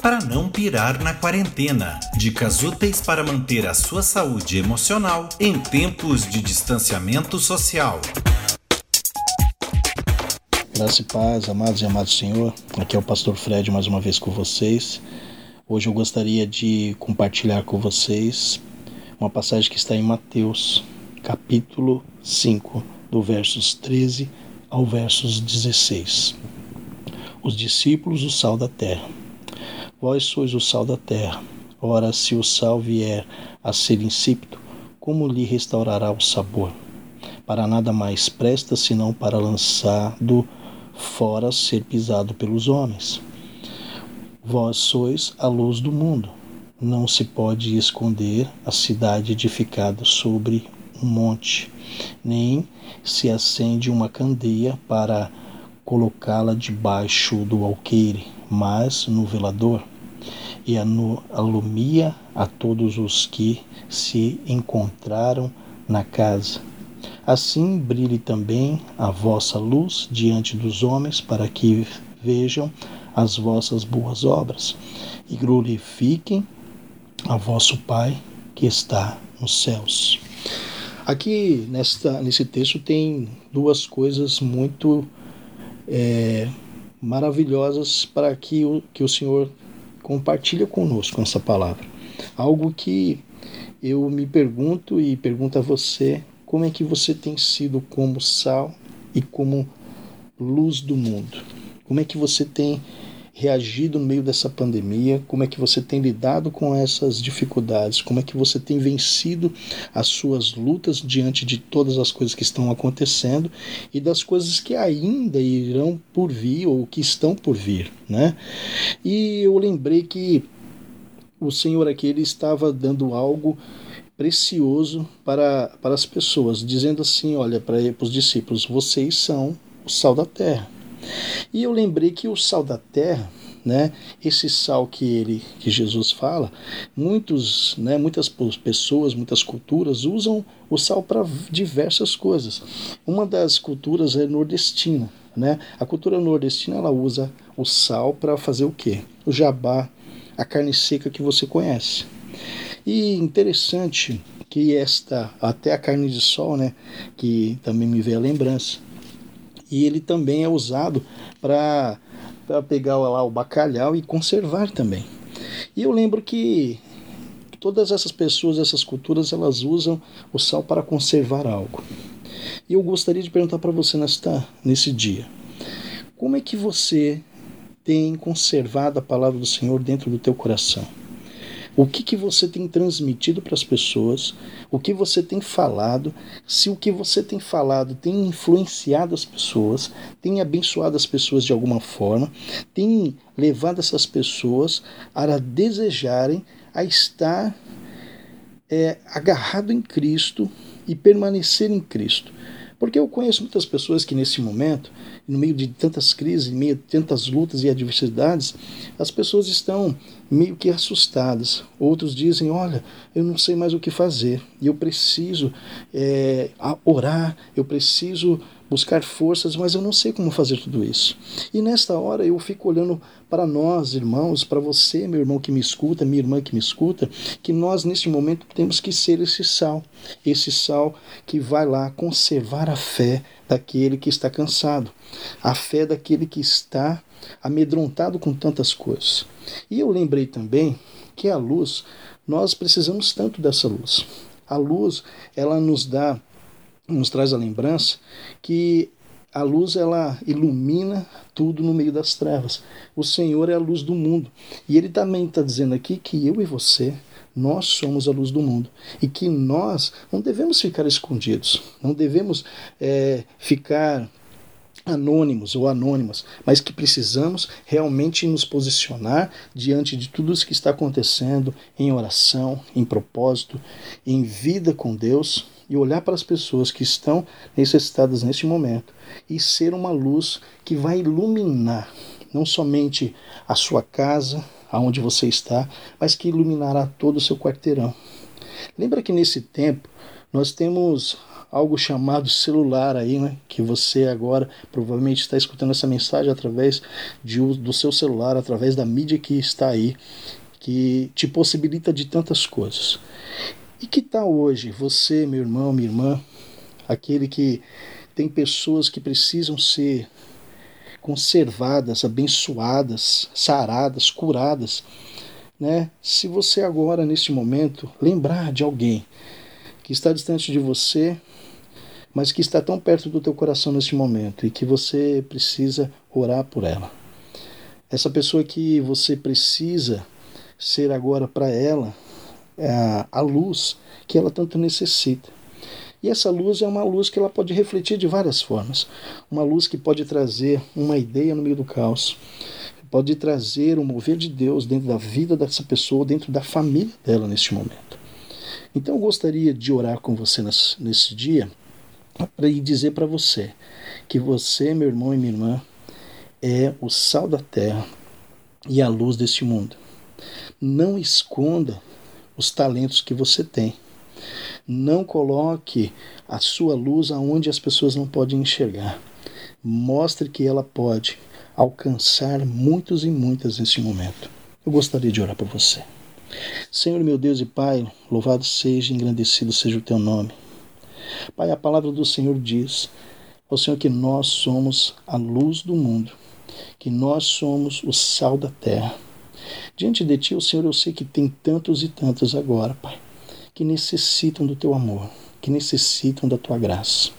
para não pirar na quarentena. Dicas úteis para manter a sua saúde emocional em tempos de distanciamento social. Graça e paz, amados e amados Senhor. Aqui é o pastor Fred mais uma vez com vocês. Hoje eu gostaria de compartilhar com vocês uma passagem que está em Mateus, capítulo 5, do versos 13 ao versos 16. Os discípulos, o sal da terra. Vós sois o sal da terra. Ora, se o sal vier a ser insípido, como lhe restaurará o sabor? Para nada mais presta senão para lançado fora ser pisado pelos homens. Vós sois a luz do mundo. Não se pode esconder a cidade edificada sobre um monte, nem se acende uma candeia para colocá-la debaixo do alqueire, mas no velador, e alumia a todos os que se encontraram na casa. Assim brilhe também a vossa luz diante dos homens, para que vejam as vossas boas obras e glorifiquem a vosso Pai que está nos céus. Aqui nesta, nesse texto tem duas coisas muito é, maravilhosas para que o, que o Senhor compartilha conosco essa palavra. Algo que eu me pergunto e pergunto a você, como é que você tem sido como sal e como luz do mundo? Como é que você tem reagido no meio dessa pandemia, como é que você tem lidado com essas dificuldades, como é que você tem vencido as suas lutas diante de todas as coisas que estão acontecendo e das coisas que ainda irão por vir ou que estão por vir, né? E eu lembrei que o Senhor aqui ele estava dando algo precioso para, para as pessoas, dizendo assim, olha, para os discípulos, vocês são o sal da terra. E eu lembrei que o sal da terra, né, esse sal que ele que Jesus fala, muitos, né, muitas pessoas, muitas culturas usam o sal para diversas coisas. Uma das culturas é nordestina, né? A cultura nordestina ela usa o sal para fazer o quê? O jabá, a carne seca que você conhece. E interessante que esta até a carne de sol, né, que também me veio a lembrança e ele também é usado para pegar lá o bacalhau e conservar também. E eu lembro que todas essas pessoas, essas culturas, elas usam o sal para conservar algo. E eu gostaria de perguntar para você nesta, nesse dia: como é que você tem conservado a palavra do Senhor dentro do teu coração? O que, que você tem transmitido para as pessoas, o que você tem falado, se o que você tem falado tem influenciado as pessoas, tem abençoado as pessoas de alguma forma, tem levado essas pessoas a desejarem a estar é, agarrado em Cristo e permanecer em Cristo. Porque eu conheço muitas pessoas que nesse momento, no meio de tantas crises, em meio de tantas lutas e adversidades, as pessoas estão meio que assustadas. Outros dizem: Olha, eu não sei mais o que fazer, eu preciso é, orar, eu preciso buscar forças, mas eu não sei como fazer tudo isso. E nesta hora eu fico olhando para nós, irmãos, para você, meu irmão que me escuta, minha irmã que me escuta, que nós neste momento temos que ser esse sal, esse sal que vai lá conservar a fé daquele que está cansado, a fé daquele que está amedrontado com tantas coisas. E eu lembrei também que a luz, nós precisamos tanto dessa luz. A luz, ela nos dá nos traz a lembrança que a luz ela ilumina tudo no meio das trevas. O Senhor é a luz do mundo. E ele também está dizendo aqui que eu e você, nós somos a luz do mundo. E que nós não devemos ficar escondidos, não devemos é, ficar anônimos ou anônimas, mas que precisamos realmente nos posicionar diante de tudo isso que está acontecendo em oração, em propósito, em vida com Deus e olhar para as pessoas que estão necessitadas neste momento e ser uma luz que vai iluminar não somente a sua casa, aonde você está, mas que iluminará todo o seu quarteirão. Lembra que nesse tempo nós temos algo chamado celular aí, né? Que você agora provavelmente está escutando essa mensagem através de, do seu celular, através da mídia que está aí, que te possibilita de tantas coisas. E que tal hoje você, meu irmão, minha irmã, aquele que tem pessoas que precisam ser conservadas, abençoadas, saradas, curadas, né? Se você agora neste momento lembrar de alguém que está distante de você, mas que está tão perto do teu coração neste momento e que você precisa orar por ela. Essa pessoa que você precisa ser agora para ela é a luz que ela tanto necessita. E essa luz é uma luz que ela pode refletir de várias formas. Uma luz que pode trazer uma ideia no meio do caos, pode trazer o mover de Deus dentro da vida dessa pessoa, dentro da família dela neste momento. Então eu gostaria de orar com você nesse dia para dizer para você que você, meu irmão e minha irmã, é o sal da terra e a luz deste mundo. Não esconda os talentos que você tem. Não coloque a sua luz aonde as pessoas não podem enxergar. Mostre que ela pode alcançar muitos e muitas neste momento. Eu gostaria de orar por você. Senhor meu Deus e Pai, louvado seja e engrandecido seja o teu nome. Pai, a palavra do Senhor diz ao Senhor que nós somos a luz do mundo, que nós somos o sal da terra. Diante de Ti, o Senhor, eu sei que tem tantos e tantos agora, Pai, que necessitam do Teu amor, que necessitam da Tua graça,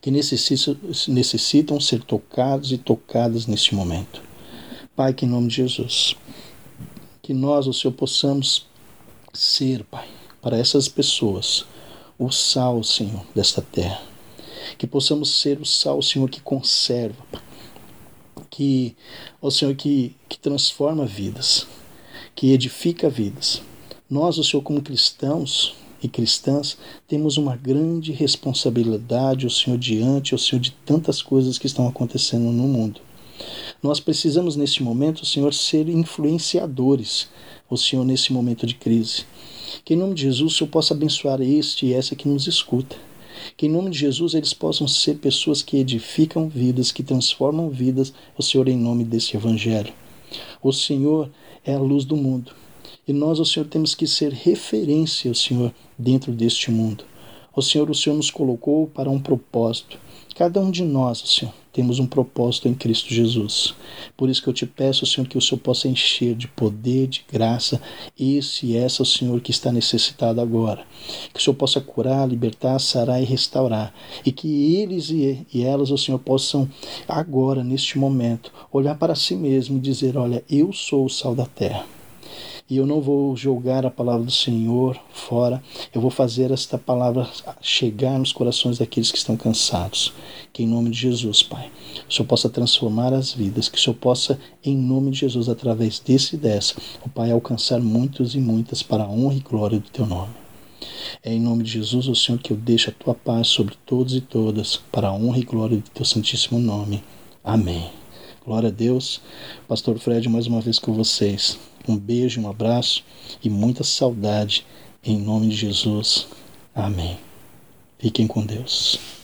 que necessitam, necessitam ser tocados e tocadas neste momento. Pai, que em nome de Jesus, que nós, o Senhor, possamos ser, Pai, para essas pessoas, o sal, Senhor, desta terra. Que possamos ser o sal, Senhor, que conserva, Pai que, ó Senhor, que, que transforma vidas, que edifica vidas. Nós, o Senhor, como cristãos e cristãs, temos uma grande responsabilidade, o Senhor, diante, o Senhor, de tantas coisas que estão acontecendo no mundo. Nós precisamos, neste momento, Senhor, ser influenciadores, o Senhor, nesse momento de crise. Que em nome de Jesus o Senhor possa abençoar este e essa que nos escuta que em nome de Jesus eles possam ser pessoas que edificam vidas, que transformam vidas, o Senhor, em nome desse Evangelho. O Senhor é a luz do mundo. E nós, o Senhor, temos que ser referência, o Senhor, dentro deste mundo. O Senhor, o Senhor nos colocou para um propósito. Cada um de nós, Senhor, temos um propósito em Cristo Jesus. Por isso que eu te peço, Senhor, que o Senhor possa encher de poder, de graça, esse e essa, Senhor, que está necessitado agora. Que o Senhor possa curar, libertar, sarar e restaurar. E que eles e, e elas, o Senhor, possam agora, neste momento, olhar para si mesmo e dizer: Olha, eu sou o sal da terra e eu não vou jogar a palavra do Senhor fora, eu vou fazer esta palavra chegar nos corações daqueles que estão cansados. Que em nome de Jesus, Pai, o Senhor possa transformar as vidas, que o Senhor possa, em nome de Jesus, através desse e dessa, o Pai, alcançar muitos e muitas para a honra e glória do Teu nome. É em nome de Jesus, o Senhor, que eu deixo a Tua paz sobre todos e todas, para a honra e glória do Teu Santíssimo nome. Amém. Glória a Deus. Pastor Fred, mais uma vez com vocês. Um beijo, um abraço e muita saudade em nome de Jesus. Amém. Fiquem com Deus